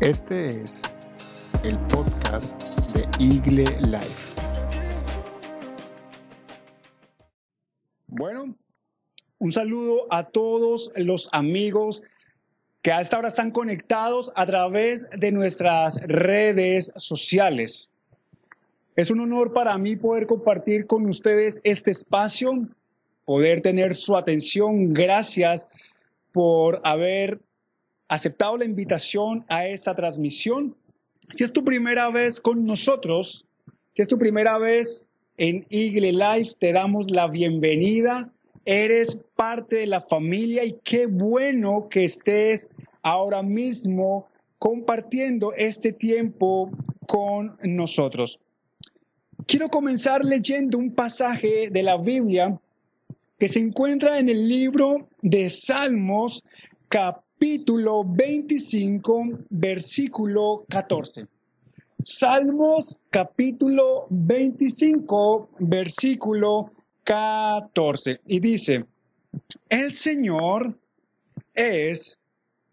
Este es el podcast de Igle Life. Bueno, un saludo a todos los amigos que a esta hora están conectados a través de nuestras redes sociales. Es un honor para mí poder compartir con ustedes este espacio, poder tener su atención. Gracias por haber aceptado la invitación a esta transmisión. Si es tu primera vez con nosotros, si es tu primera vez en Eagle Life, te damos la bienvenida. Eres parte de la familia y qué bueno que estés ahora mismo compartiendo este tiempo con nosotros. Quiero comenzar leyendo un pasaje de la Biblia que se encuentra en el libro de Salmos, capítulo capítulo 25, versículo 14. Salmos capítulo 25, versículo 14. Y dice, el Señor es,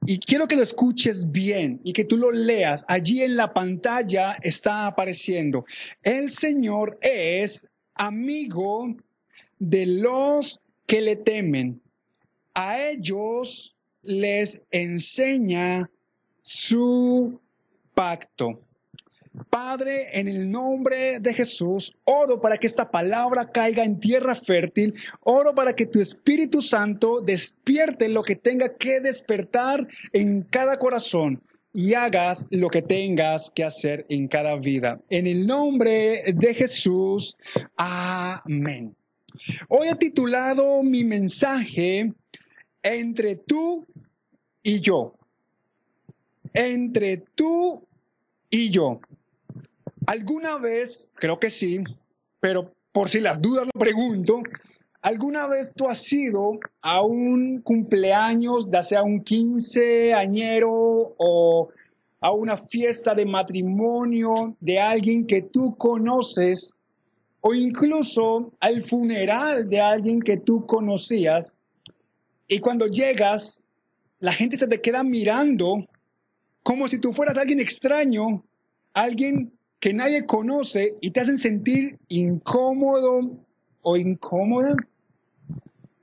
y quiero que lo escuches bien y que tú lo leas, allí en la pantalla está apareciendo, el Señor es amigo de los que le temen. A ellos les enseña su pacto. Padre, en el nombre de Jesús, oro para que esta palabra caiga en tierra fértil, oro para que tu Espíritu Santo despierte lo que tenga que despertar en cada corazón y hagas lo que tengas que hacer en cada vida. En el nombre de Jesús, amén. Hoy he titulado mi mensaje entre tú y yo. Entre tú y yo. ¿Alguna vez, creo que sí, pero por si las dudas lo pregunto, ¿alguna vez tú has ido a un cumpleaños, ya sea un 15 añero o a una fiesta de matrimonio de alguien que tú conoces o incluso al funeral de alguien que tú conocías y cuando llegas, la gente se te queda mirando como si tú fueras alguien extraño, alguien que nadie conoce y te hacen sentir incómodo o incómoda.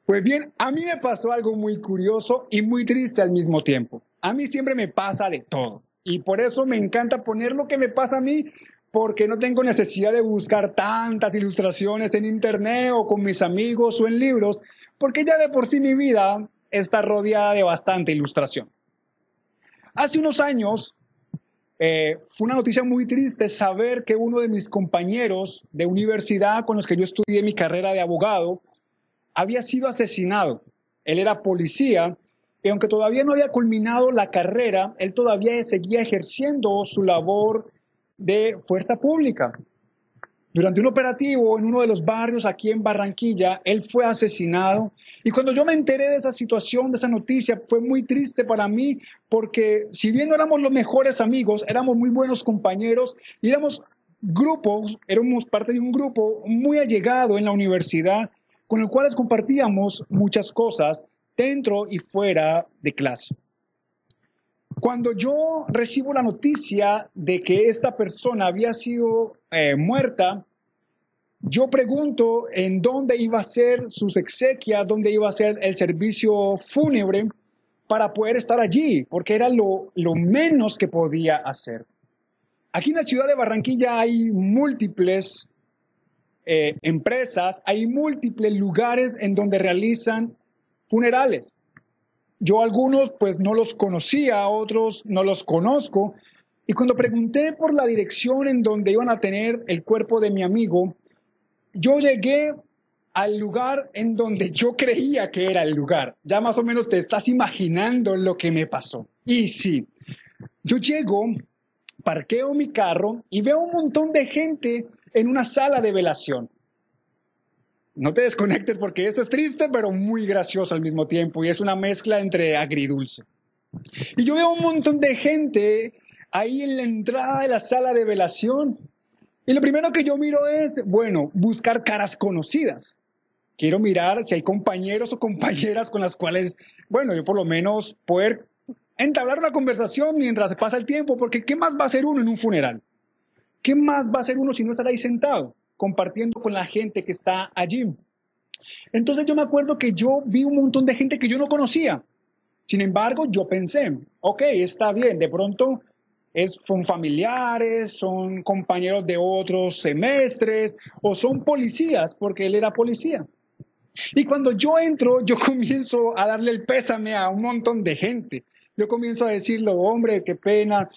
Pues bien, a mí me pasó algo muy curioso y muy triste al mismo tiempo. A mí siempre me pasa de todo. Y por eso me encanta poner lo que me pasa a mí, porque no tengo necesidad de buscar tantas ilustraciones en internet o con mis amigos o en libros, porque ya de por sí mi vida está rodeada de bastante ilustración. Hace unos años eh, fue una noticia muy triste saber que uno de mis compañeros de universidad con los que yo estudié mi carrera de abogado había sido asesinado. Él era policía y aunque todavía no había culminado la carrera, él todavía seguía ejerciendo su labor de fuerza pública. Durante un operativo en uno de los barrios aquí en Barranquilla, él fue asesinado. Y cuando yo me enteré de esa situación, de esa noticia, fue muy triste para mí porque si bien no éramos los mejores amigos, éramos muy buenos compañeros y éramos grupos, éramos parte de un grupo muy allegado en la universidad con el cual compartíamos muchas cosas dentro y fuera de clase. Cuando yo recibo la noticia de que esta persona había sido eh, muerta, yo pregunto en dónde iba a ser sus exequias, dónde iba a ser el servicio fúnebre para poder estar allí, porque era lo, menos que podía hacer. Aquí en la ciudad de Barranquilla hay múltiples eh, empresas, hay múltiples lugares en donde realizan funerales. Yo algunos pues no los conocía, otros no los conozco. Y cuando pregunté por la dirección en donde iban a tener el cuerpo de mi amigo, yo llegué al lugar en donde yo creía que era el lugar. Ya más o menos te estás imaginando lo que me pasó. Y sí, yo llego, parqueo mi carro y veo un montón de gente en una sala de velación. No te desconectes porque esto es triste, pero muy gracioso al mismo tiempo y es una mezcla entre agridulce. Y yo veo un montón de gente ahí en la entrada de la sala de velación. Y lo primero que yo miro es, bueno, buscar caras conocidas. Quiero mirar si hay compañeros o compañeras con las cuales, bueno, yo por lo menos poder entablar una conversación mientras pasa el tiempo, porque ¿qué más va a hacer uno en un funeral? ¿Qué más va a hacer uno si no estar ahí sentado, compartiendo con la gente que está allí? Entonces yo me acuerdo que yo vi un montón de gente que yo no conocía. Sin embargo, yo pensé, ok, está bien, de pronto es, son familiares, son compañeros de otros semestres o son policías, porque él era policía. Y cuando yo entro, yo comienzo a darle el pésame a un montón de gente. Yo comienzo a decirle, hombre, qué pena.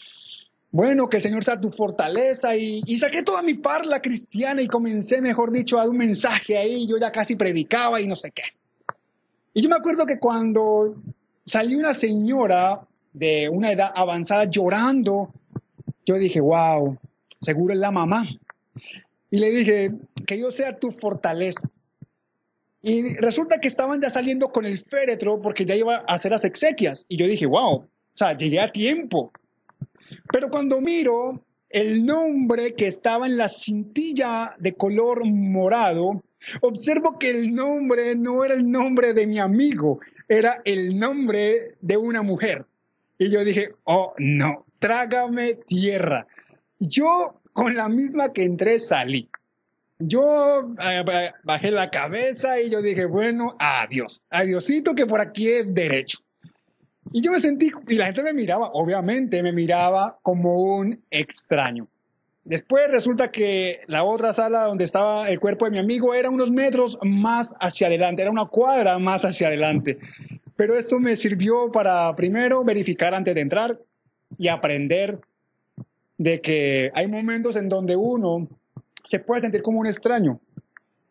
Bueno, que el Señor sea tu fortaleza. Y, y saqué toda mi parla cristiana y comencé, mejor dicho, a dar un mensaje ahí. Yo ya casi predicaba y no sé qué. Y yo me acuerdo que cuando salió una señora de una edad avanzada llorando, yo dije, wow, seguro es la mamá. Y le dije, que Dios sea tu fortaleza. Y resulta que estaban ya saliendo con el féretro porque ya iba a hacer las exequias. Y yo dije, wow, o sea, llegué a tiempo. Pero cuando miro el nombre que estaba en la cintilla de color morado, observo que el nombre no era el nombre de mi amigo, era el nombre de una mujer. Y yo dije, oh no, trágame tierra. Yo con la misma que entré salí. Yo eh, bajé la cabeza y yo dije, bueno, adiós, adiosito que por aquí es derecho. Y yo me sentí, y la gente me miraba, obviamente me miraba como un extraño. Después resulta que la otra sala donde estaba el cuerpo de mi amigo era unos metros más hacia adelante, era una cuadra más hacia adelante. Pero esto me sirvió para primero verificar antes de entrar y aprender de que hay momentos en donde uno se puede sentir como un extraño.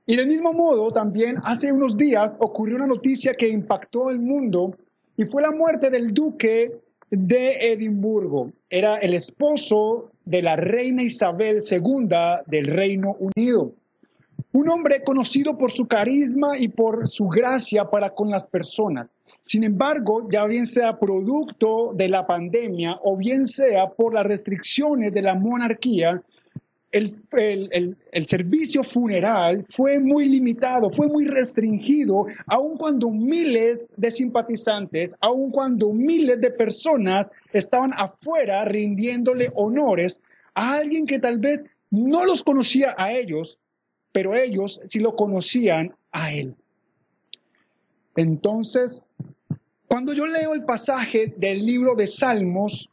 Y del mismo modo, también hace unos días ocurrió una noticia que impactó el mundo y fue la muerte del duque de Edimburgo. Era el esposo de la reina Isabel II del Reino Unido. Un hombre conocido por su carisma y por su gracia para con las personas. Sin embargo, ya bien sea producto de la pandemia o bien sea por las restricciones de la monarquía, el, servicio funeral fue muy limitado, fue muy restringido, aun cuando miles de simpatizantes, aun cuando miles de personas estaban afuera rindiéndole honores a alguien que tal vez no los conocía a ellos, pero ellos sí lo conocían a él. Entonces, cuando yo leo el pasaje del libro de Salmos,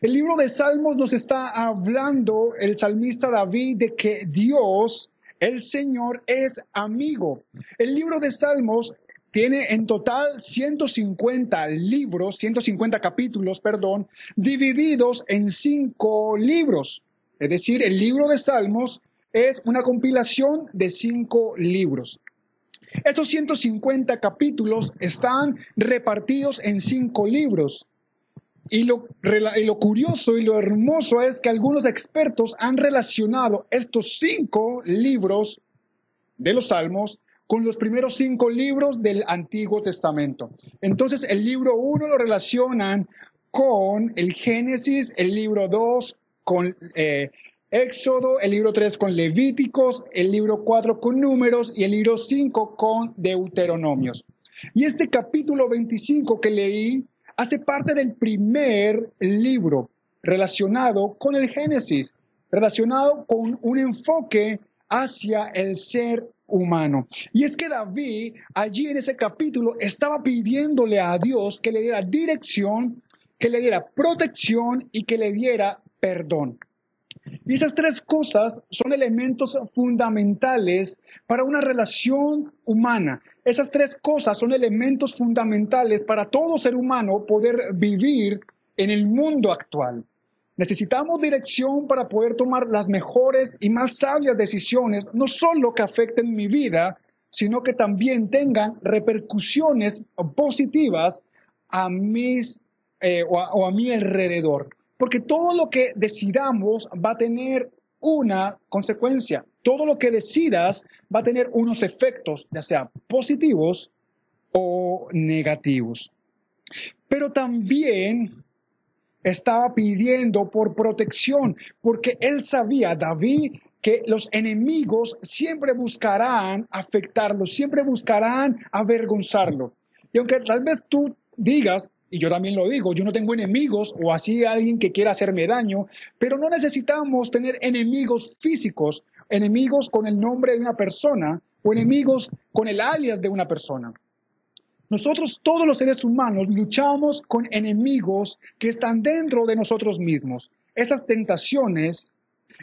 el libro de Salmos nos está hablando el salmista David de que Dios, el Señor, es amigo. El libro de Salmos tiene en total 150 libros, 150 capítulos, perdón, divididos en cinco libros. Es decir, el libro de Salmos es una compilación de cinco libros. Estos 150 capítulos están repartidos en cinco libros. Y lo, curioso y lo hermoso es que algunos expertos han relacionado estos cinco libros de los Salmos con los primeros cinco libros del Antiguo Testamento. Entonces, el libro uno lo relacionan con el Génesis, el libro dos con eh, Éxodo, el libro tres con Levíticos, el libro cuatro con Números y el libro cinco con Deuteronomios. Y este capítulo 25 que leí hace parte del primer libro relacionado con el Génesis, relacionado con un enfoque hacia el ser humano. Y es que David allí en ese capítulo estaba pidiéndole a Dios que le diera dirección, que le diera protección y que le diera perdón. Y esas tres cosas son elementos fundamentales para una relación humana. Esas tres cosas son elementos fundamentales para todo ser humano poder vivir en el mundo actual. Necesitamos dirección para poder tomar las mejores y más sabias decisiones, no solo que afecten mi vida, sino que también tengan repercusiones positivas a mis eh, o a mi alrededor. Porque todo lo que decidamos va a tener una consecuencia. Todo lo que decidas va a tener unos efectos, ya sea positivos o negativos. Pero también estaba pidiendo por protección, porque él sabía, David, que los enemigos siempre buscarán afectarlo, siempre buscarán avergonzarlo. Y aunque tal vez tú digas, y yo también lo digo, yo no tengo enemigos o así alguien que quiera hacerme daño, pero no necesitamos tener enemigos físicos, enemigos con el nombre de una persona o enemigos con el alias de una persona. Nosotros, todos los seres humanos, luchamos con enemigos que están dentro de nosotros mismos. Esas tentaciones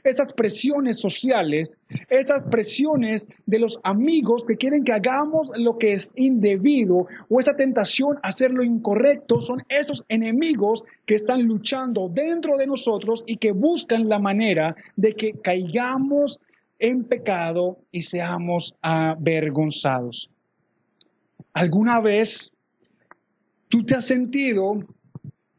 esas presiones sociales, esas presiones de los amigos que quieren que hagamos lo que es indebido o esa tentación a hacer lo incorrecto, son esos enemigos que están luchando dentro de nosotros y que buscan la manera de que caigamos en pecado y seamos avergonzados. ¿Alguna vez tú te has sentido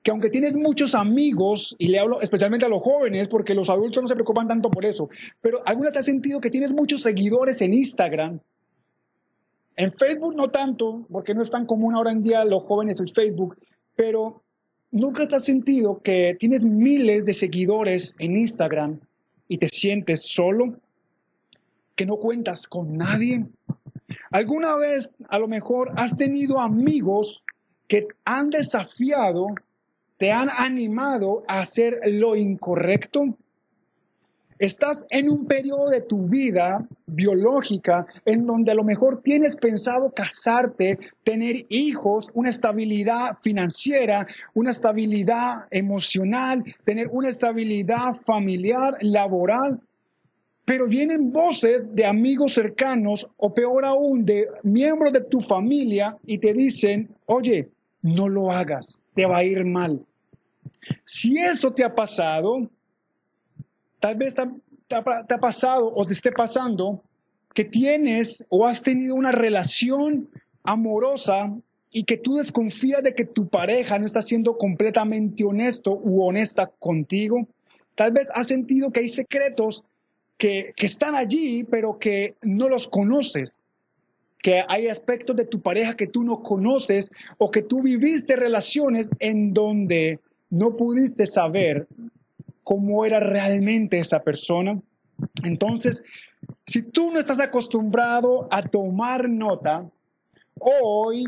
que aunque tienes muchos amigos, y le hablo especialmente a los jóvenes, porque los adultos no se preocupan tanto por eso, pero ¿alguna te has sentido que tienes muchos seguidores en Instagram? En Facebook no tanto, porque no es tan común ahora en día los jóvenes el Facebook, pero ¿nunca te has sentido que tienes miles de seguidores en Instagram y te sientes solo? ¿Que no cuentas con nadie? ¿Alguna vez a lo mejor has tenido amigos que han desafiado te han animado a hacer lo incorrecto? Estás en un periodo de tu vida biológica en donde a lo mejor tienes pensado casarte, tener hijos, una estabilidad financiera, una estabilidad emocional, tener una estabilidad familiar, laboral. Pero vienen voces de amigos cercanos o peor aún de miembros de tu familia y te dicen, oye, no lo hagas, te va a ir mal. Si eso te ha pasado, tal vez te, ha pasado o te esté pasando que tienes o has tenido una relación amorosa y que tú desconfías de que tu pareja no está siendo completamente honesto u honesta contigo. Tal vez has sentido que hay secretos que, que, están allí, pero que no los conoces. Que hay aspectos de tu pareja que tú no conoces o que tú viviste relaciones en donde no pudiste saber cómo era realmente esa persona. Entonces, si tú no estás acostumbrado a tomar nota, hoy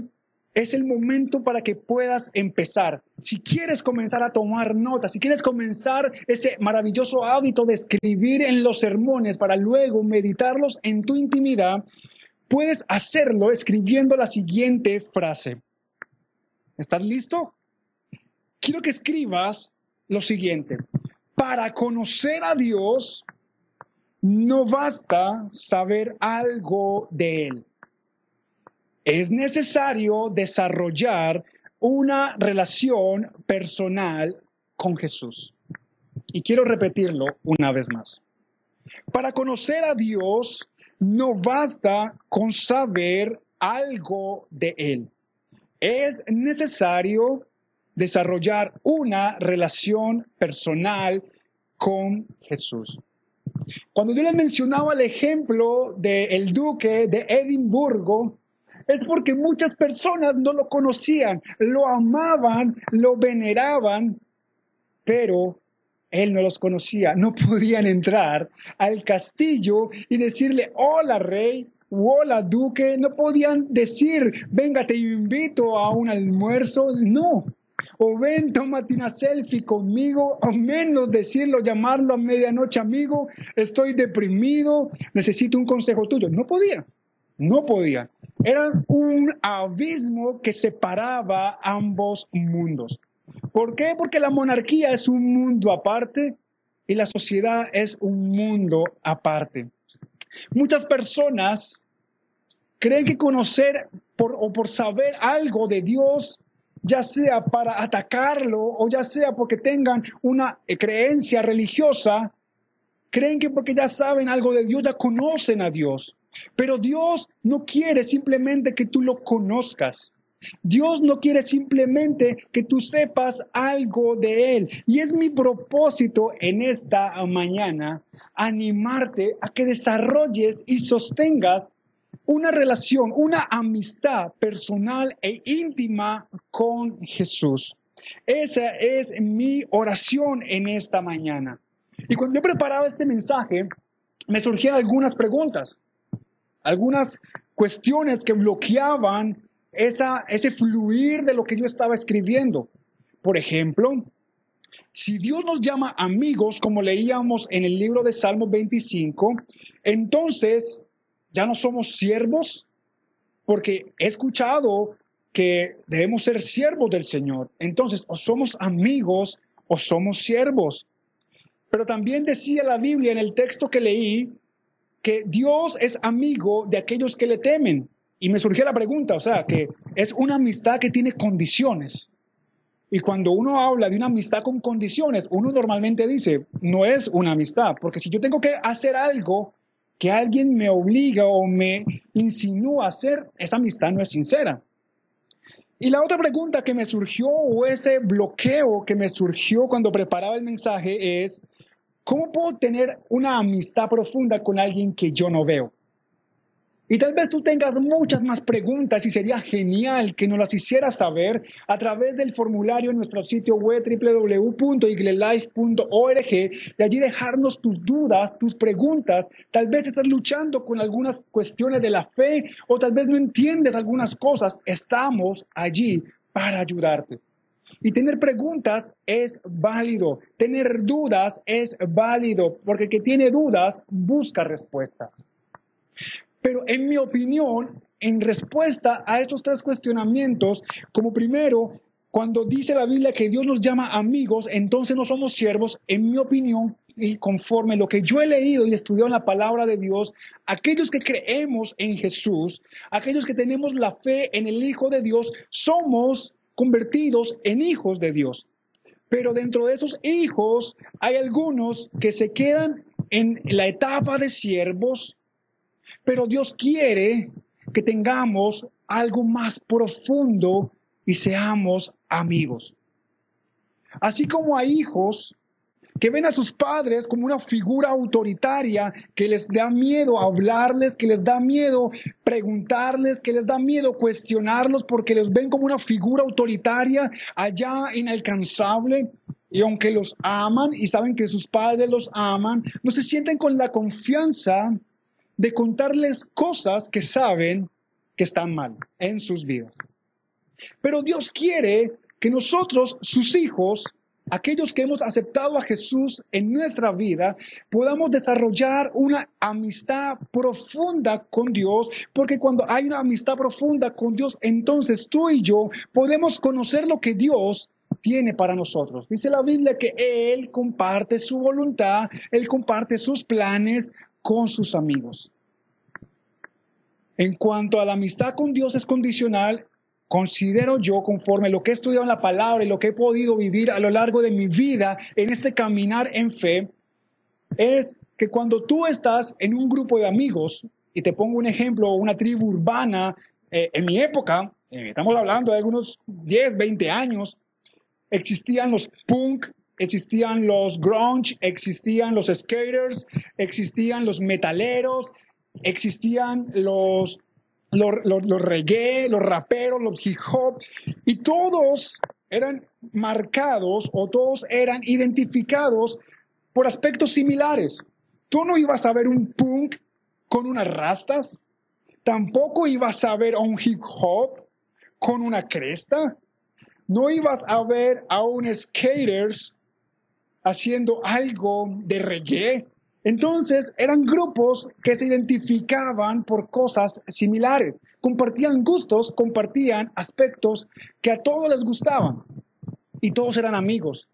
es el momento para que puedas empezar. Si quieres comenzar a tomar nota, si quieres comenzar ese maravilloso hábito de escribir en los sermones para luego meditarlos en tu intimidad, puedes hacerlo escribiendo la siguiente frase. ¿Estás listo? Quiero que escribas lo siguiente. Para conocer a Dios, no basta saber algo de Él. Es necesario desarrollar una relación personal con Jesús. Y quiero repetirlo una vez más. Para conocer a Dios, no basta con saber algo de Él. Es necesario desarrollar una relación personal con Jesús. Cuando yo les mencionaba el ejemplo del duque de Edimburgo, es porque muchas personas no lo conocían, lo amaban, lo veneraban, pero él no los conocía, no podían entrar al castillo y decirle, hola rey, hola duque, no podían decir, venga, te invito a un almuerzo, no, o ven, tómate una selfie conmigo, o menos decirlo, llamarlo a medianoche, amigo, estoy deprimido, necesito un consejo tuyo. No podía, no podía. Era un abismo que separaba ambos mundos. ¿Por qué? Porque la monarquía es un mundo aparte y la sociedad es un mundo aparte. Muchas personas creen que conocer o por saber algo de Dios ya sea para atacarlo o ya sea porque tengan una creencia religiosa, creen que porque ya saben algo de Dios, ya conocen a Dios. Pero Dios no quiere simplemente que tú lo conozcas. Dios no quiere simplemente que tú sepas algo de Él. Y es mi propósito en esta mañana animarte a que desarrolles y sostengas una relación, una amistad personal e íntima con Jesús. Esa es mi oración en esta mañana. Y cuando yo preparaba este mensaje, me surgían algunas preguntas, algunas cuestiones que bloqueaban esa, ese fluir de lo que yo estaba escribiendo. Por ejemplo, si Dios nos llama amigos, como leíamos en el libro de Salmos 25, entonces ya no somos siervos, porque he escuchado que debemos ser siervos del Señor. Entonces, o somos amigos o somos siervos. Pero también decía la Biblia en el texto que leí que Dios es amigo de aquellos que le temen. Y me surgió la pregunta, o sea, que es una amistad que tiene condiciones. Y cuando uno habla de una amistad con condiciones, uno normalmente dice, no es una amistad, porque si yo tengo que hacer algo que alguien me obliga o me insinúa a hacer, esa amistad no es sincera. Y la otra pregunta que me surgió o ese bloqueo que me surgió cuando preparaba el mensaje es, ¿cómo puedo tener una amistad profunda con alguien que yo no veo? Y tal vez tú tengas muchas más preguntas y sería genial que nos las hicieras saber a través del formulario en nuestro sitio web www.iglelife.org y allí dejarnos tus dudas, tus preguntas. Tal vez estás luchando con algunas cuestiones de la fe o tal vez no entiendes algunas cosas. Estamos allí para ayudarte. Y tener preguntas es válido, tener dudas es válido, porque el que tiene dudas busca respuestas. Pero en mi opinión, en respuesta a estos tres cuestionamientos, como primero, cuando dice la Biblia que Dios nos llama amigos, entonces no somos siervos, en mi opinión, y conforme lo que yo he leído y estudiado en la palabra de Dios, aquellos que creemos en Jesús, aquellos que tenemos la fe en el Hijo de Dios, somos convertidos en hijos de Dios. Pero dentro de esos hijos hay algunos que se quedan en la etapa de siervos, pero Dios quiere que tengamos algo más profundo y seamos amigos. Así como hay hijos que ven a sus padres como una figura autoritaria, que les da miedo hablarles, que les da miedo preguntarles, que les da miedo cuestionarlos porque los ven como una figura autoritaria allá inalcanzable. Y aunque los aman y saben que sus padres los aman, no se sienten con la confianza de contarles cosas que saben que están mal en sus vidas. Pero Dios quiere que nosotros, sus hijos, aquellos que hemos aceptado a Jesús en nuestra vida, podamos desarrollar una amistad profunda con Dios, porque cuando hay una amistad profunda con Dios, entonces tú y yo podemos conocer lo que Dios tiene para nosotros. Dice la Biblia que Él comparte su voluntad, Él comparte sus planes con sus amigos. En cuanto a la amistad con Dios es condicional, considero yo, conforme lo que he estudiado en la palabra y lo que he podido vivir a lo largo de mi vida en este caminar en fe, es que cuando tú estás en un grupo de amigos, y te pongo un ejemplo, una tribu urbana, eh, en mi época, eh, estamos hablando de algunos 10, 20 años, existían los punk, existían los grunge, existían los skaters, existían los metaleros, existían los, los, los, reggae, los raperos, los hip hop, y todos eran marcados o todos eran identificados por aspectos similares. Tú no ibas a ver un punk con unas rastas, tampoco ibas a ver a un hip hop con una cresta, no ibas a ver a un skaters haciendo algo de reggae. Entonces eran grupos que se identificaban por cosas similares, compartían gustos, compartían aspectos que a todos les gustaban y todos eran amigos.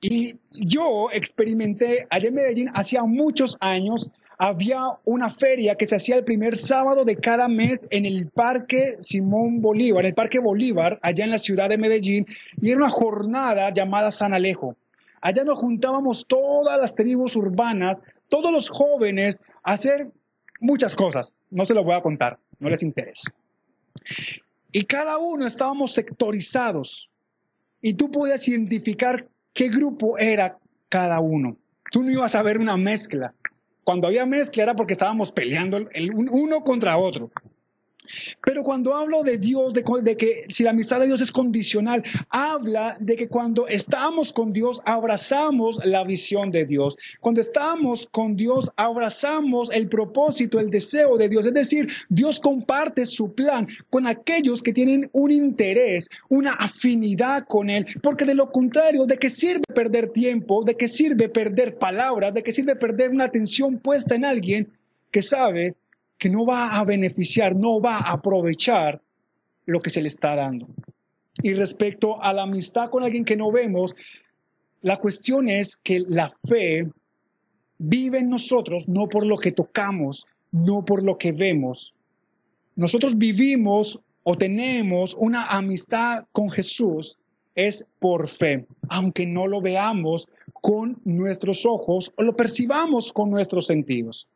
Y yo experimenté allá en Medellín hacía muchos años, había una feria que se hacía el primer sábado de cada mes en el Parque Simón Bolívar, en el Parque Bolívar, allá en la ciudad de Medellín, y era una jornada llamada San Alejo. Allá nos juntábamos todas las tribus urbanas, todos los jóvenes, a hacer muchas cosas. No se lo voy a contar, no les interesa. Y cada uno estábamos sectorizados. Y tú podías identificar qué grupo era cada uno. Tú no ibas a ver una mezcla. Cuando había mezcla era porque estábamos peleando el uno contra otro. Pero cuando hablo de Dios, de, que si la amistad de Dios es condicional, habla de que cuando estamos con Dios, abrazamos la visión de Dios. Cuando estamos con Dios, abrazamos el propósito, el deseo de Dios. Es decir, Dios comparte su plan con aquellos que tienen un interés, una afinidad con Él. Porque de lo contrario, ¿de qué sirve perder tiempo? ¿De qué sirve perder palabras? ¿De qué sirve perder una atención puesta en alguien que sabe que no va a beneficiar, no va a aprovechar lo que se le está dando. Y respecto a la amistad con alguien que no vemos, la cuestión es que la fe vive en nosotros no por lo que tocamos, no por lo que vemos. Nosotros vivimos o tenemos una amistad con Jesús es por fe, aunque no lo veamos con nuestros ojos o lo percibamos con nuestros sentidos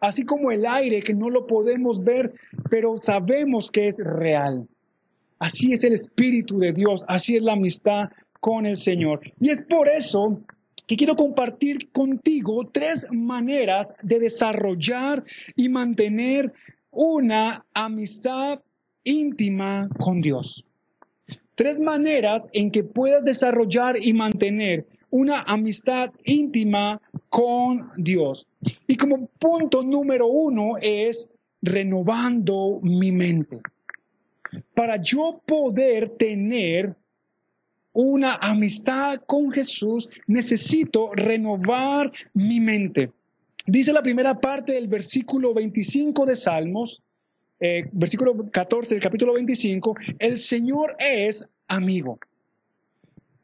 así como el aire que no lo podemos ver, pero sabemos que es real. Así es el Espíritu de Dios, así es la amistad con el Señor. Y es por eso que quiero compartir contigo tres maneras de desarrollar y mantener una amistad íntima con Dios. Tres maneras en que puedas desarrollar y mantener una amistad íntima con Dios. Y como punto número uno es renovando mi mente. Para yo poder tener una amistad con Jesús, necesito renovar mi mente. Dice la primera parte del versículo 25 de Salmos, eh, versículo 14 del capítulo 25, el Señor es amigo.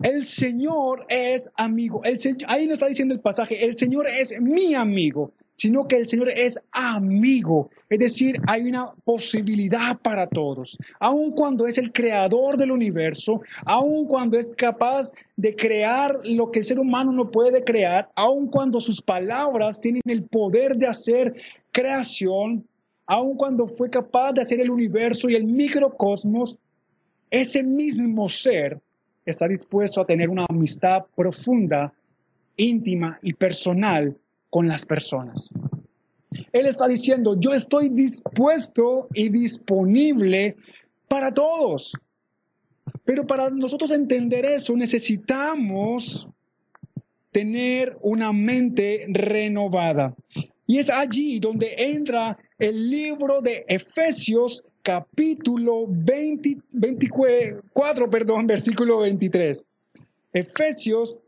El Señor es amigo. El ahí no está diciendo el pasaje, el Señor es mi amigo, sino que el Señor es amigo. Es decir, hay una posibilidad para todos. Aun cuando es el creador del universo, aun cuando es capaz de crear lo que el ser humano no puede crear, aun cuando sus palabras tienen el poder de hacer creación, aun cuando fue capaz de hacer el universo y el microcosmos, ese mismo ser está dispuesto a tener una amistad profunda, íntima y personal con las personas. Él está diciendo, yo estoy dispuesto y disponible para todos. Pero para nosotros entender eso necesitamos tener una mente renovada. Y es allí donde entra el libro de Efesios capítulo 20, 24, perdón, versículo 23. Efesios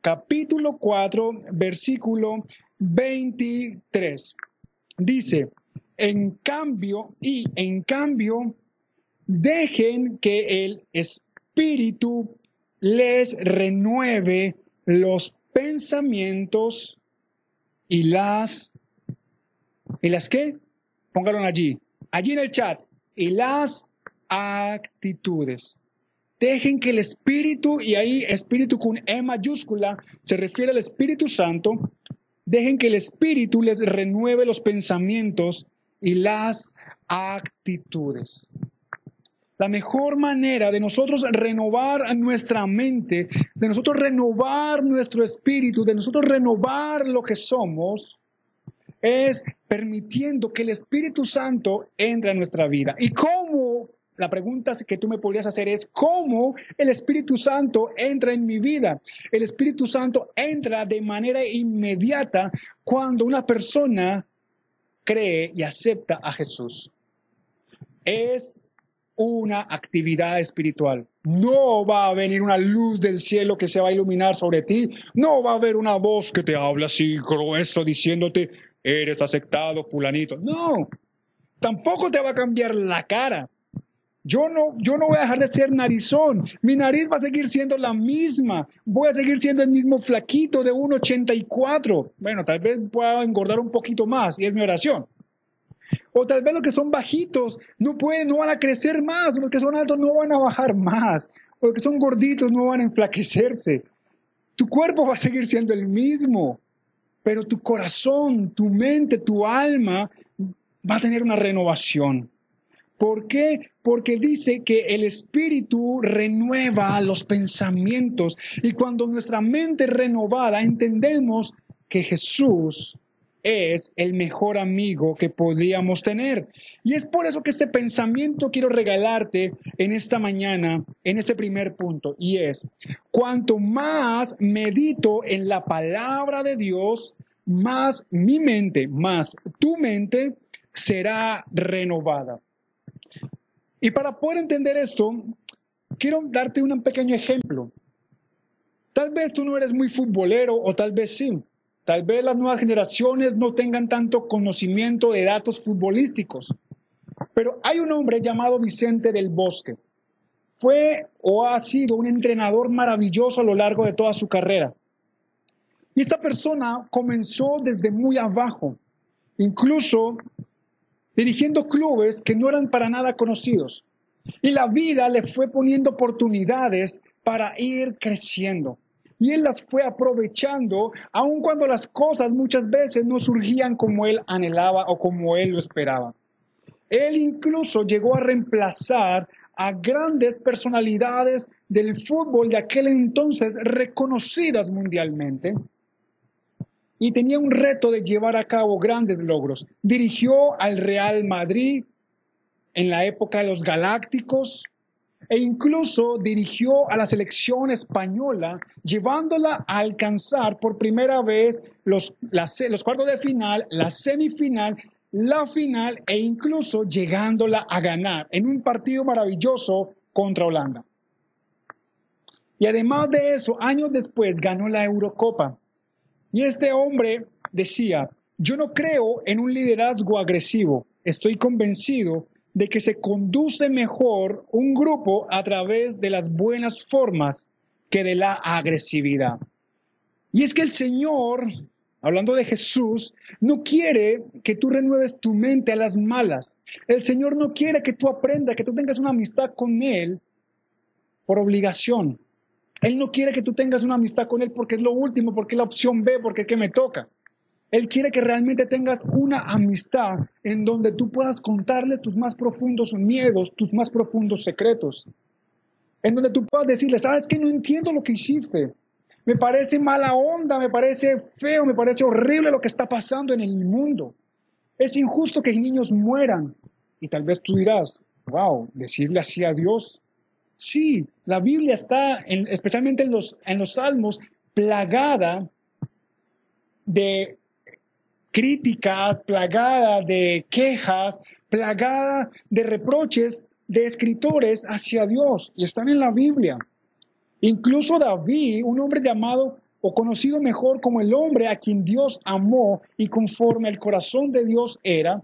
capítulo 4, versículo 23. Dice, en cambio, y en cambio, dejen que el Espíritu les renueve los pensamientos y las... ¿Y las qué? Póngalo allí, allí en el chat y las actitudes. Dejen que el Espíritu, y ahí Espíritu con E mayúscula, se refiere al Espíritu Santo, dejen que el Espíritu les renueve los pensamientos y las actitudes. La mejor manera de nosotros renovar nuestra mente, de nosotros renovar nuestro espíritu, de nosotros renovar lo que somos, es permitiendo que el Espíritu Santo entre a nuestra vida. ¿Y cómo? La pregunta que tú me podrías hacer es, ¿cómo el Espíritu Santo entra en mi vida? El Espíritu Santo entra de manera inmediata cuando una persona cree y acepta a Jesús. Es una actividad espiritual. No va a venir una luz del cielo que se va a iluminar sobre ti. No va a haber una voz que te habla así grueso diciéndote, eres aceptado, fulanito. No, tampoco te va a cambiar la cara. Yo no, yo no voy a dejar de ser narizón. Mi nariz va a seguir siendo la misma. Voy a seguir siendo el mismo flaquito de 1,84. Bueno, tal vez pueda engordar un poquito más y es mi oración. O tal vez los que son bajitos no pueden, no van a crecer más. Los que son altos no van a bajar más. O los que son gorditos no van a enflaquecerse. Tu cuerpo va a seguir siendo el mismo pero tu corazón, tu mente, tu alma va a tener una renovación. ¿Por qué? Porque dice que el Espíritu renueva los pensamientos y cuando nuestra mente es renovada entendemos que Jesús es el mejor amigo que podríamos tener. Y es por eso que ese pensamiento quiero regalarte en esta mañana, en este primer punto, y es, cuanto más medito en la palabra de Dios, más mi mente, más tu mente será renovada. Y para poder entender esto, quiero darte un pequeño ejemplo. Tal vez tú no eres muy futbolero o tal vez sí. Tal vez las nuevas generaciones no tengan tanto conocimiento de datos futbolísticos. Pero hay un hombre llamado Vicente del Bosque. Fue o ha sido un entrenador maravilloso a lo largo de toda su carrera. Y esta persona comenzó desde muy abajo, incluso dirigiendo clubes que no eran para nada conocidos. Y la vida le fue poniendo oportunidades para ir creciendo. Y él las fue aprovechando, aun cuando las cosas muchas veces no surgían como él anhelaba o como él lo esperaba. Él incluso llegó a reemplazar a grandes personalidades del fútbol de aquel entonces reconocidas mundialmente. Y tenía un reto de llevar a cabo grandes logros. Dirigió al Real Madrid en la época de los Galácticos, e incluso dirigió a la selección española, llevándola a alcanzar por primera vez los, cuartos de final, la semifinal, la final e incluso llegándola a ganar en un partido maravilloso contra Holanda. Y además de eso, años después ganó la Eurocopa. Y este hombre decía, yo no creo en un liderazgo agresivo, estoy convencido de que se conduce mejor un grupo a través de las buenas formas que de la agresividad. Y es que el Señor, hablando de Jesús, no quiere que tú renueves tu mente a las malas. El Señor no quiere que tú aprendas, que tú tengas una amistad con Él por obligación. Él no quiere que tú tengas una amistad con Él porque es lo último, porque es la opción B, porque es que me toca. Él quiere que realmente tengas una amistad en donde tú puedas contarle tus más profundos miedos, tus más profundos secretos. En donde tú puedas decirle, sabes que no entiendo lo que hiciste. Me parece mala onda, me parece feo, me parece horrible lo que está pasando en el mundo. Es injusto que niños mueran. Y tal vez tú dirás, wow, decirle así a Dios. Sí, la Biblia está, especialmente en los, en los salmos, plagada de críticas, plagada de quejas, plagada de reproches de escritores hacia Dios y están en la Biblia. Incluso David, un hombre llamado o conocido mejor como el hombre a quien Dios amó y conforme el corazón de Dios era,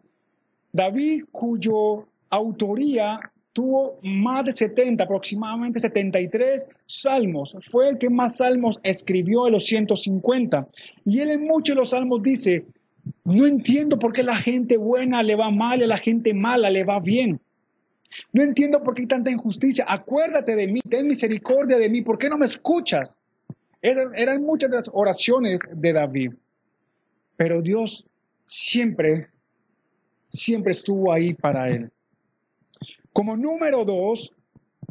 David cuyo autoría tuvo más de 70, aproximadamente 73 salmos. Fue el que más salmos escribió de los 150. Y él en muchos de los salmos dice, no entiendo por qué la gente buena le va mal y a la gente mala le va bien. No entiendo por qué hay tanta injusticia. Acuérdate de mí, ten misericordia de mí. ¿Por qué no me escuchas? Eran, muchas de las oraciones de David. Pero Dios siempre, siempre estuvo ahí para él. Como número dos,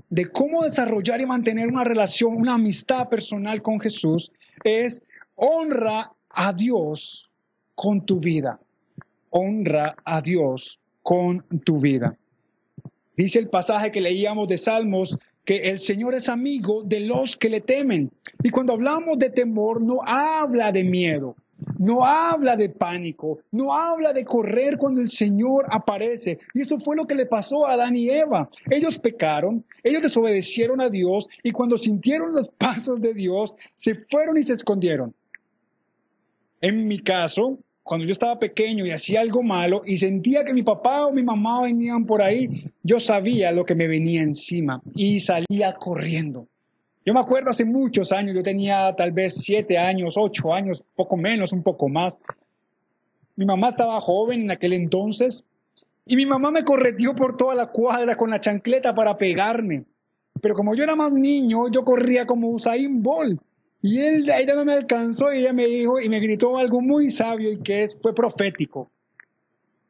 de cómo desarrollar y mantener una relación, una amistad personal con Jesús, es honra a Dios con tu vida. Honra a Dios con tu vida. Dice el pasaje que leíamos de Salmos que el Señor es amigo de los que le temen. Y cuando hablamos de temor, no habla de miedo, no habla de pánico, no habla de correr cuando el Señor aparece. Y eso fue lo que le pasó a Adán y Eva. Ellos pecaron, ellos desobedecieron a Dios y cuando sintieron los pasos de Dios, se fueron y se escondieron. En mi caso, cuando yo estaba pequeño y hacía algo malo y sentía que mi papá o mi mamá venían por ahí, yo sabía lo que me venía encima y salía corriendo. Yo me acuerdo hace muchos años, yo tenía tal vez siete años, ocho años, poco menos, un poco más. Mi mamá estaba joven en aquel entonces y mi mamá me correteó por toda la cuadra con la chancleta para pegarme. Pero como yo era más niño, yo corría como Usain Bolt y él, ella no me alcanzó y ella me dijo y me gritó algo muy sabio y que es, fue profético.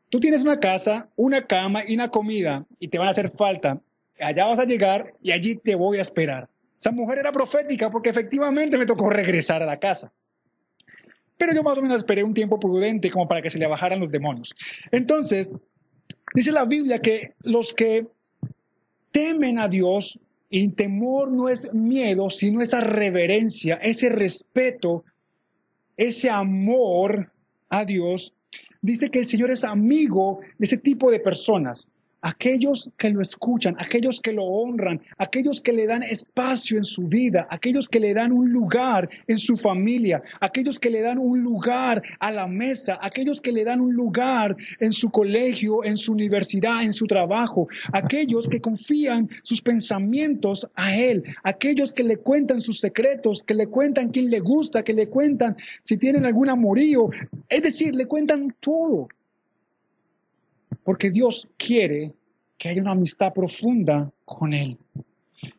Tú tienes una casa, una cama y una comida y te van a hacer falta. Allá vas a llegar y allí te voy a esperar. Esa mujer era profética porque efectivamente me tocó regresar a la casa. Pero yo más o menos esperé un tiempo prudente como para que se le bajaran los demonios. Entonces, dice la Biblia que los que temen a Dios, y temor no es miedo, sino esa reverencia, ese respeto, ese amor a Dios, dice que el Señor es amigo de ese tipo de personas aquellos que lo escuchan, aquellos que lo honran, aquellos que le dan espacio en su vida, aquellos que le dan un lugar en su familia, aquellos que le dan un lugar a la mesa, aquellos que le dan un lugar en su colegio, en su universidad, en su trabajo, aquellos que confían sus pensamientos a Él, aquellos que le cuentan sus secretos, que le cuentan quién le gusta, que le cuentan si tienen algún amorío, es decir, le cuentan todo. Porque Dios quiere que haya una amistad profunda con Él.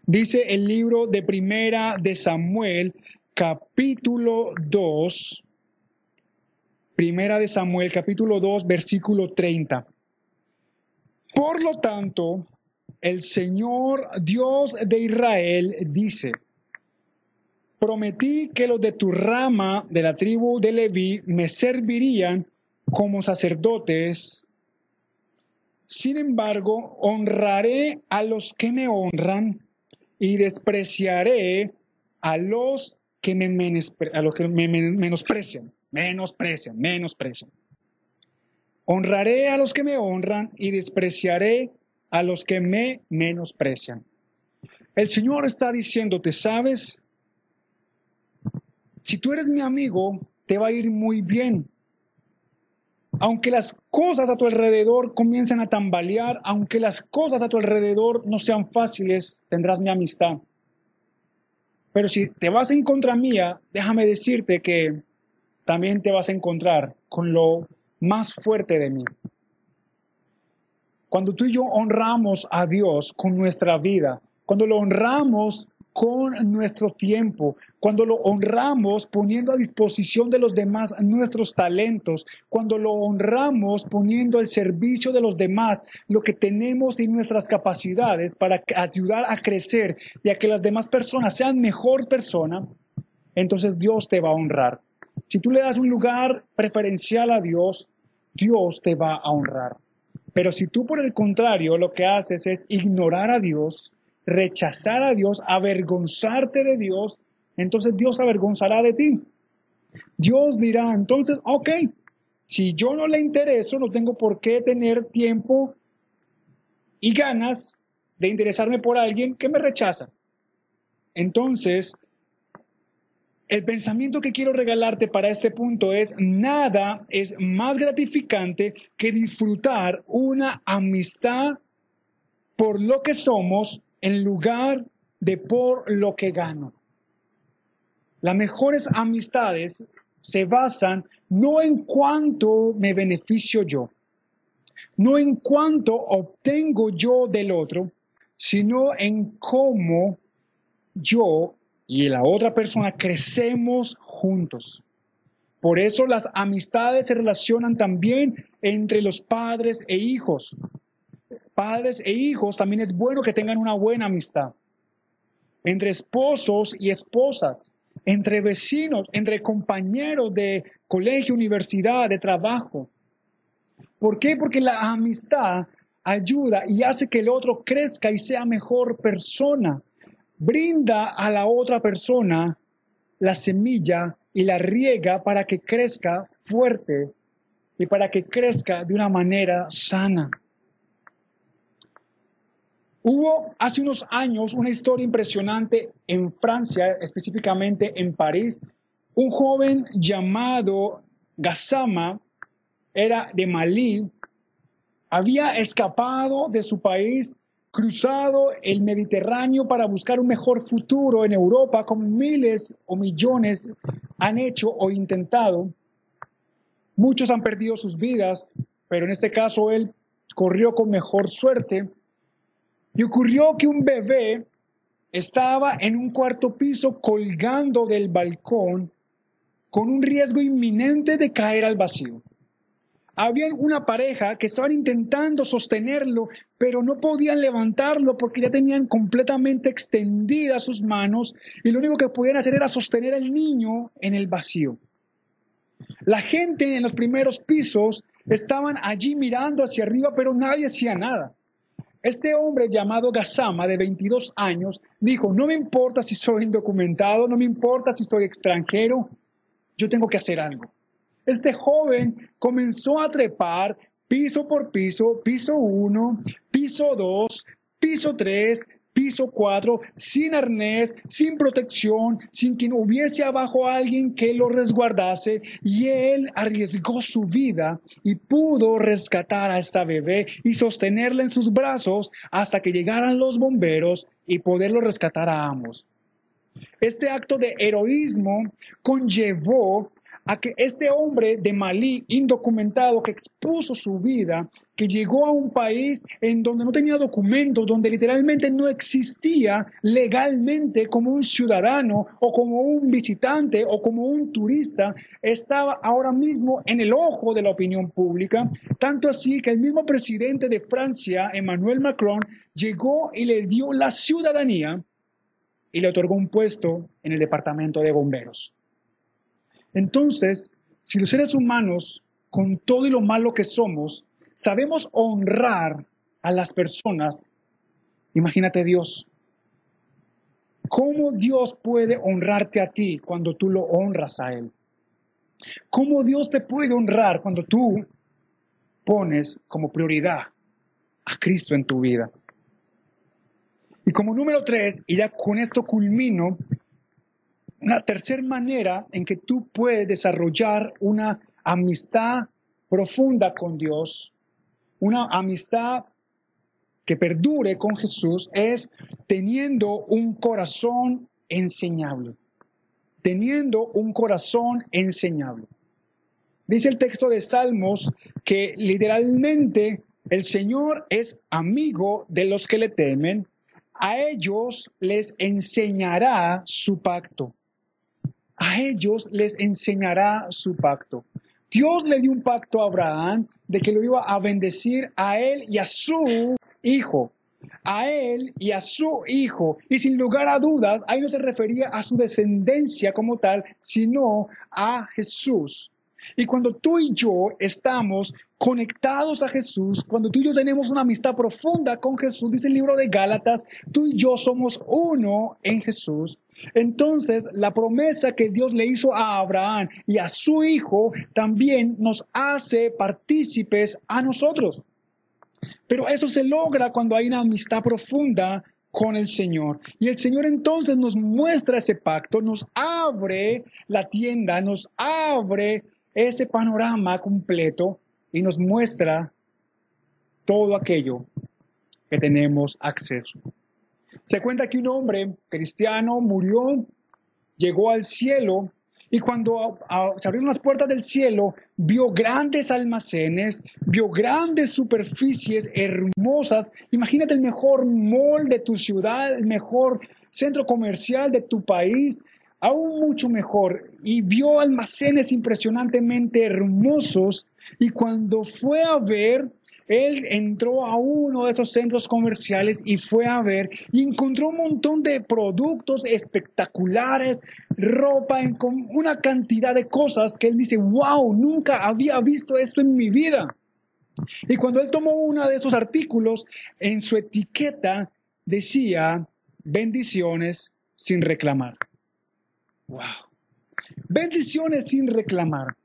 Dice el libro de Primera de Samuel, capítulo 2, Primera de Samuel, capítulo 2, versículo 30. Por lo tanto, el Señor Dios de Israel dice, prometí que los de tu rama de la tribu de Leví me servirían como sacerdotes sin embargo, honraré a los que me honran y despreciaré a los que me, los que me menosprecian, menosprecian, menosprecian. Honraré a los que me honran y despreciaré a los que me menosprecian. El Señor está diciéndote, ¿sabes? Si tú eres mi amigo, te va a ir muy bien aunque las cosas a tu alrededor comiencen a tambalear, aunque las cosas a tu alrededor no sean fáciles, tendrás mi amistad. Pero si te vas en contra mía, déjame decirte que también te vas a encontrar con lo más fuerte de mí. Cuando tú y yo honramos a Dios con nuestra vida, cuando lo honramos con nuestro tiempo, cuando lo honramos poniendo a disposición de los demás nuestros talentos, cuando lo honramos poniendo al servicio de los demás lo que tenemos y nuestras capacidades para ayudar a crecer y a que las demás personas sean mejor persona, entonces Dios te va a honrar. Si tú le das un lugar preferencial a Dios, Dios te va a honrar. Pero si tú por el contrario lo que haces es ignorar a Dios, rechazar a Dios, avergonzarte de Dios, entonces Dios avergonzará de ti. Dios dirá, entonces, ok, si yo no le intereso, no tengo por qué tener tiempo y ganas de interesarme por alguien que me rechaza. Entonces, el pensamiento que quiero regalarte para este punto es, nada es más gratificante que disfrutar una amistad por lo que somos en lugar de por lo que gano. Las mejores amistades se basan no en cuánto me beneficio yo, no en cuánto obtengo yo del otro, sino en cómo yo y la otra persona crecemos juntos. Por eso las amistades se relacionan también entre los padres e hijos padres e hijos, también es bueno que tengan una buena amistad. Entre esposos y esposas, entre vecinos, entre compañeros de colegio, universidad, de trabajo. ¿Por qué? Porque la amistad ayuda y hace que el otro crezca y sea mejor persona. Brinda a la otra persona la semilla y la riega para que crezca fuerte y para que crezca de una manera sana. Hubo hace unos años una historia impresionante en Francia, específicamente en París. Un joven llamado Gassama, era de Malí, había escapado de su país, cruzado el Mediterráneo para buscar un mejor futuro en Europa, como miles o millones han hecho o intentado. Muchos han perdido sus vidas, pero en este caso él corrió con mejor suerte y ocurrió que un bebé estaba en un cuarto piso colgando del balcón con un riesgo inminente de caer al vacío. Había una pareja que estaban intentando sostenerlo, pero no podían levantarlo porque ya tenían completamente extendidas sus manos y lo único que podían hacer era sostener al niño en el vacío. La gente en los primeros pisos estaban allí mirando hacia arriba, pero nadie hacía nada. Este hombre llamado Gazama, de 22 años, dijo, no me importa si soy indocumentado, no me importa si soy extranjero, yo tengo que hacer algo. Este joven comenzó a trepar piso por piso, piso 1, piso 2, piso 3, piso 4, sin arnés, sin protección, sin quien hubiese abajo alguien que lo resguardase, y él arriesgó su vida y pudo rescatar a esta bebé y sostenerla en sus brazos hasta que llegaran los bomberos y poderlo rescatar a ambos. Este acto de heroísmo conllevó a que este hombre de Malí, indocumentado, que expuso su vida, que llegó a un país en donde no tenía documentos, donde literalmente no existía legalmente como un ciudadano o como un visitante o como un turista, estaba ahora mismo en el ojo de la opinión pública, tanto así que el mismo presidente de Francia, Emmanuel Macron, llegó y le dio la ciudadanía y le otorgó un puesto en el departamento de bomberos. Entonces, si los seres humanos, con todo y lo malo que somos, sabemos honrar a las personas, imagínate Dios. ¿Cómo Dios puede honrarte a ti cuando tú lo honras a Él? ¿Cómo Dios te puede honrar cuando tú pones como prioridad a Cristo en tu vida? Y como número tres, y ya con esto culmino, una tercera manera en que tú puedes desarrollar una amistad profunda con Dios, una amistad que perdure con Jesús, es teniendo un corazón enseñable. Teniendo un corazón enseñable. Dice el texto de Salmos que literalmente el Señor es amigo de los que le temen, a ellos les enseñará su pacto a ellos les enseñará su pacto. Dios le dio un pacto a Abraham de que lo iba a bendecir a él y a su hijo. A él y a su hijo. Y sin lugar a dudas, ahí no se refería a su descendencia como tal, sino a Jesús. Y cuando tú y yo estamos conectados a Jesús, cuando tú y yo tenemos una amistad profunda con Jesús, dice el libro de Gálatas, tú y yo somos uno en Jesús. Entonces, la promesa que Dios le hizo a Abraham y a su hijo también nos hace partícipes a nosotros. Pero eso se logra cuando hay una amistad profunda con el Señor. Y el Señor entonces nos muestra ese pacto, nos abre la tienda, nos abre ese panorama completo y nos muestra todo aquello que tenemos acceso. Se cuenta que un hombre cristiano murió, llegó al cielo y cuando se abrieron las puertas del cielo, vio grandes almacenes, vio grandes superficies hermosas. Imagínate el mejor mall de tu ciudad, el mejor centro comercial de tu país, aún mucho mejor. Y vio almacenes impresionantemente hermosos. Y cuando fue a ver, él entró a uno de esos centros comerciales y fue a ver y encontró un montón de productos espectaculares, ropa, con una cantidad de cosas que él dice, wow, nunca había visto esto en mi vida. Y cuando él tomó uno de esos artículos, en su etiqueta decía, bendiciones sin reclamar. Wow. Bendiciones sin reclamar.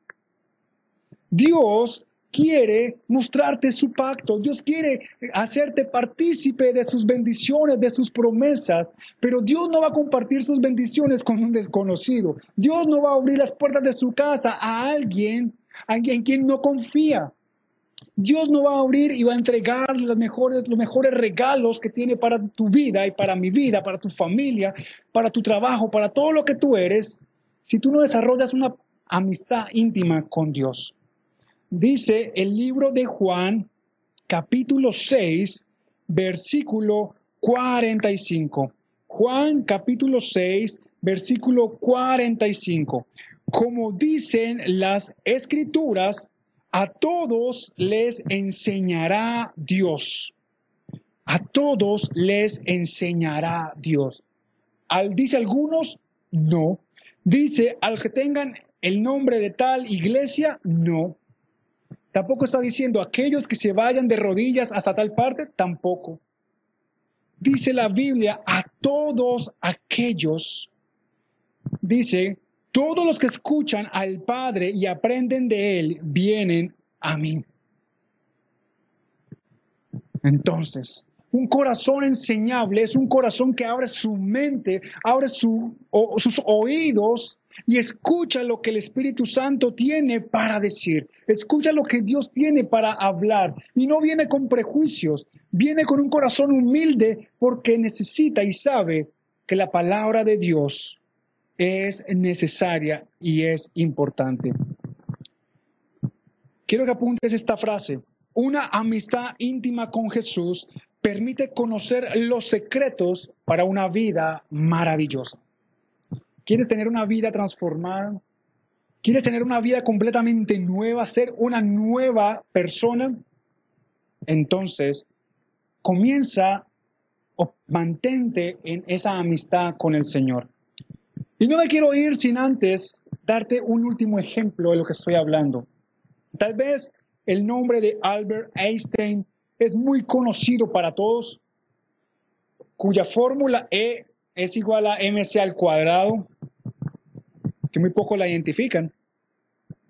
Dios quiere mostrarte su pacto, Dios quiere hacerte partícipe de sus bendiciones, de sus promesas, pero Dios no va a compartir sus bendiciones con un desconocido. Dios no va a abrir las puertas de su casa a alguien, en quien no confía. Dios no va a abrir y va a entregar los mejores, los mejores regalos que tiene para tu vida y para mi vida, para tu familia, para tu trabajo, para todo lo que tú eres, si tú no desarrollas una amistad íntima con Dios dice el libro de Juan, capítulo 6, versículo 45. Juan capítulo 6, versículo 45. Como dicen las escrituras, a todos les enseñará Dios. A todos les enseñará Dios. Al, dice algunos, no. Dice, al que tengan el nombre de tal iglesia, no. Tampoco está diciendo aquellos que se vayan de rodillas hasta tal parte, tampoco. Dice la Biblia a todos aquellos, dice, todos los que escuchan al Padre y aprenden de Él, vienen a mí. Entonces, un corazón enseñable es un corazón que abre su mente, abre sus oídos y escucha lo que el Espíritu Santo tiene para decir. Escucha lo que Dios tiene para hablar. Y no viene con prejuicios, viene con un corazón humilde porque necesita y sabe que la palabra de Dios es necesaria y es importante. Quiero que apuntes esta frase. Una amistad íntima con Jesús permite conocer los secretos para una vida maravillosa. ¿Quieres tener una vida transformada? ¿Quieres tener una vida completamente nueva, ser una nueva persona? Entonces, comienza o mantente en esa amistad con el Señor. Y no me quiero ir sin antes darte un último ejemplo de lo que estoy hablando. Tal vez el nombre de Albert Einstein es muy conocido para todos, cuya fórmula E es igual a mc al cuadrado, que muy poco la identifican.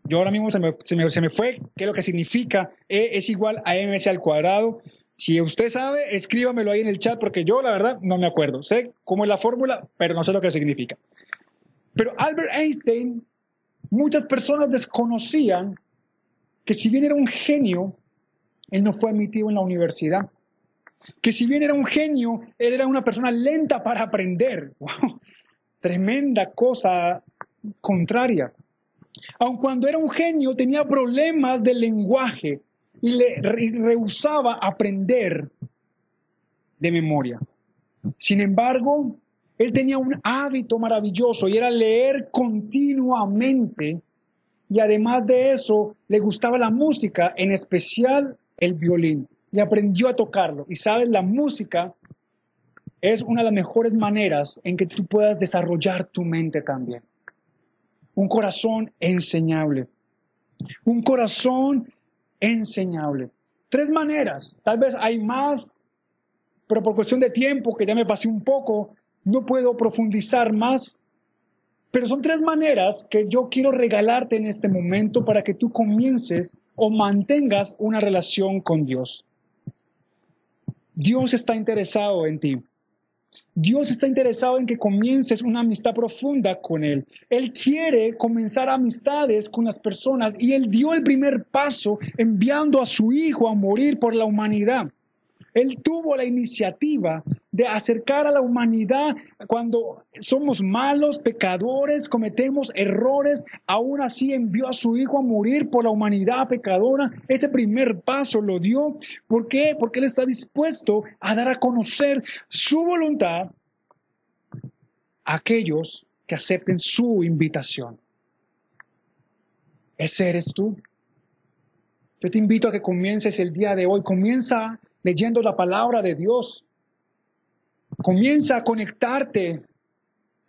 Yo ahora mismo se me, se me, fue qué es lo que significa E es igual a mc al cuadrado. Si usted sabe, escríbamelo ahí en el chat porque yo la verdad no me acuerdo. Sé cómo es la fórmula, pero no sé lo que significa. Pero Albert Einstein, muchas personas desconocían que si bien era un genio, él no fue admitido en la universidad. Que si bien era un genio, él era una persona lenta para aprender. Tremenda cosa contraria. Aun cuando era un genio, tenía problemas de lenguaje y le rehusaba aprender de memoria. Sin embargo, él tenía un hábito maravilloso y era leer continuamente y además de eso le gustaba la música, en especial el violín y aprendió a tocarlo. Y sabes, la música es una de las mejores maneras en que tú puedas desarrollar tu mente también. Un corazón enseñable. Un corazón enseñable. Tres maneras, tal vez hay más, pero por cuestión de tiempo, que ya me pasé un poco, no puedo profundizar más. Pero son tres maneras que yo quiero regalarte en este momento para que tú comiences o mantengas una relación con Dios. Dios está interesado en ti. Dios está interesado en que comiences una amistad profunda con Él. Él quiere comenzar amistades con las personas y Él dio el primer paso enviando a su Hijo a morir por la humanidad. Él tuvo la iniciativa de acercar a la humanidad cuando somos malos, pecadores, cometemos errores, aún así envió a su Hijo a morir por la humanidad pecadora. Ese primer paso lo dio. ¿Por qué? Porque Él está dispuesto a dar a conocer su voluntad a aquellos que acepten su invitación. Ese eres tú. Yo te invito a que comiences el día de hoy. Comienza leyendo la palabra de Dios. Comienza a conectarte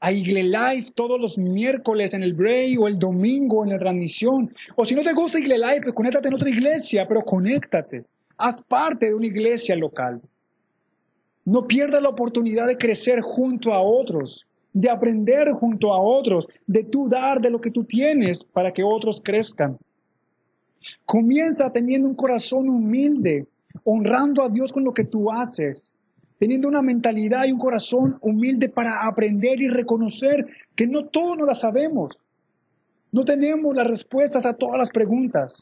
a Igle Live todos los miércoles en el break o el domingo en la transmisión. O si no te gusta Igle Live, pues conéctate en otra iglesia, pero conéctate. Haz parte de una iglesia local. No pierdas la oportunidad de crecer junto a otros, de aprender junto a otros, de tú dar de lo que tú tienes para que otros crezcan. Comienza teniendo un corazón humilde, honrando a Dios con lo que tú haces, teniendo una mentalidad y un corazón humilde para aprender y reconocer que no todos nos la sabemos. No tenemos las respuestas a todas las preguntas,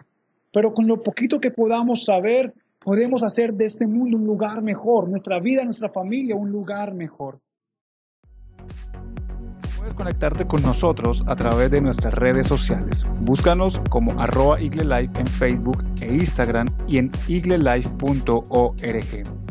pero con lo poquito que podamos saber, podemos hacer de este mundo un lugar mejor, nuestra vida, nuestra familia un lugar mejor. Conectarte con nosotros a través de nuestras redes sociales. Búscanos como arroba en Facebook e Instagram y en iglelife.org.